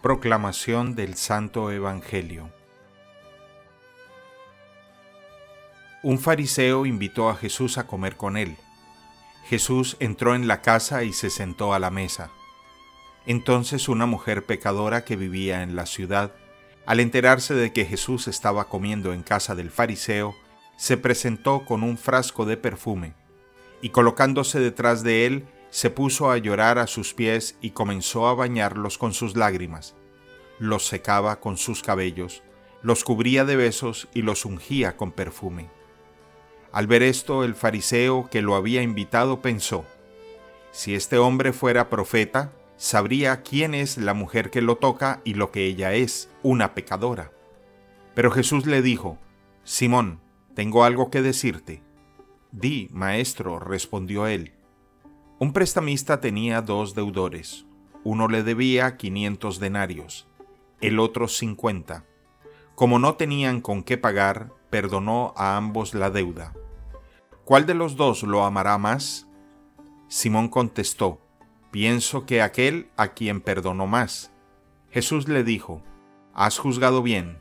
Proclamación del Santo Evangelio Un fariseo invitó a Jesús a comer con él. Jesús entró en la casa y se sentó a la mesa. Entonces una mujer pecadora que vivía en la ciudad, al enterarse de que Jesús estaba comiendo en casa del fariseo, se presentó con un frasco de perfume, y colocándose detrás de él, se puso a llorar a sus pies y comenzó a bañarlos con sus lágrimas. Los secaba con sus cabellos, los cubría de besos y los ungía con perfume. Al ver esto, el fariseo que lo había invitado pensó, si este hombre fuera profeta, sabría quién es la mujer que lo toca y lo que ella es, una pecadora. Pero Jesús le dijo, Simón, tengo algo que decirte. Di, maestro, respondió él. Un prestamista tenía dos deudores. Uno le debía quinientos denarios, el otro cincuenta. Como no tenían con qué pagar, perdonó a ambos la deuda. ¿Cuál de los dos lo amará más? Simón contestó, pienso que aquel a quien perdonó más. Jesús le dijo, Has juzgado bien.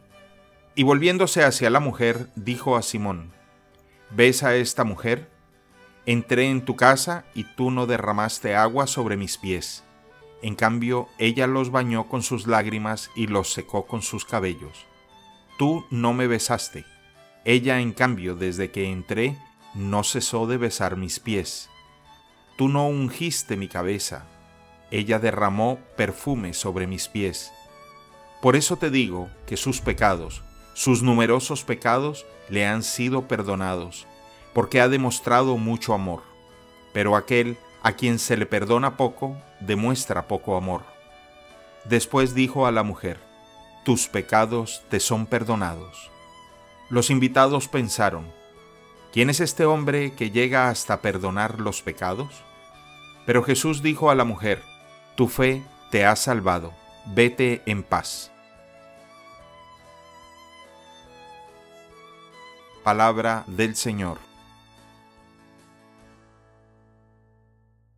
Y volviéndose hacia la mujer, dijo a Simón, ¿Ves a esta mujer? Entré en tu casa y tú no derramaste agua sobre mis pies. En cambio, ella los bañó con sus lágrimas y los secó con sus cabellos. Tú no me besaste. Ella, en cambio, desde que entré, no cesó de besar mis pies. Tú no ungiste mi cabeza. Ella derramó perfume sobre mis pies. Por eso te digo que sus pecados, sus numerosos pecados, le han sido perdonados porque ha demostrado mucho amor, pero aquel a quien se le perdona poco, demuestra poco amor. Después dijo a la mujer, Tus pecados te son perdonados. Los invitados pensaron, ¿quién es este hombre que llega hasta perdonar los pecados? Pero Jesús dijo a la mujer, Tu fe te ha salvado, vete en paz. Palabra del Señor.